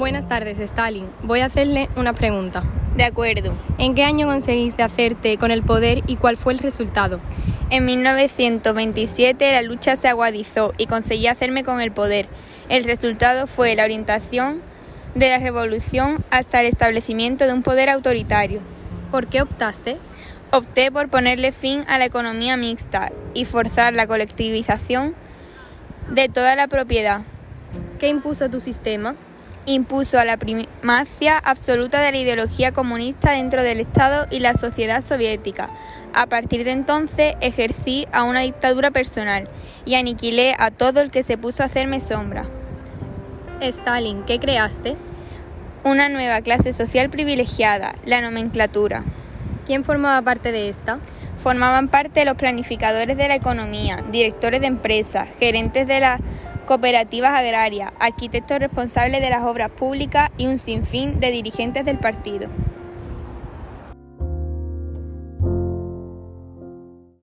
Buenas tardes, Stalin. Voy a hacerle una pregunta. De acuerdo. ¿En qué año conseguiste hacerte con el poder y cuál fue el resultado? En 1927 la lucha se agudizó y conseguí hacerme con el poder. El resultado fue la orientación de la revolución hasta el establecimiento de un poder autoritario. ¿Por qué optaste? Opté por ponerle fin a la economía mixta y forzar la colectivización de toda la propiedad. ¿Qué impuso tu sistema? Impuso a la primacia absoluta de la ideología comunista dentro del Estado y la sociedad soviética. A partir de entonces ejercí a una dictadura personal y aniquilé a todo el que se puso a hacerme sombra. Stalin, ¿qué creaste? Una nueva clase social privilegiada, la nomenclatura. ¿Quién formaba parte de esta? Formaban parte los planificadores de la economía, directores de empresas, gerentes de las cooperativas agrarias, arquitectos responsables de las obras públicas y un sinfín de dirigentes del partido.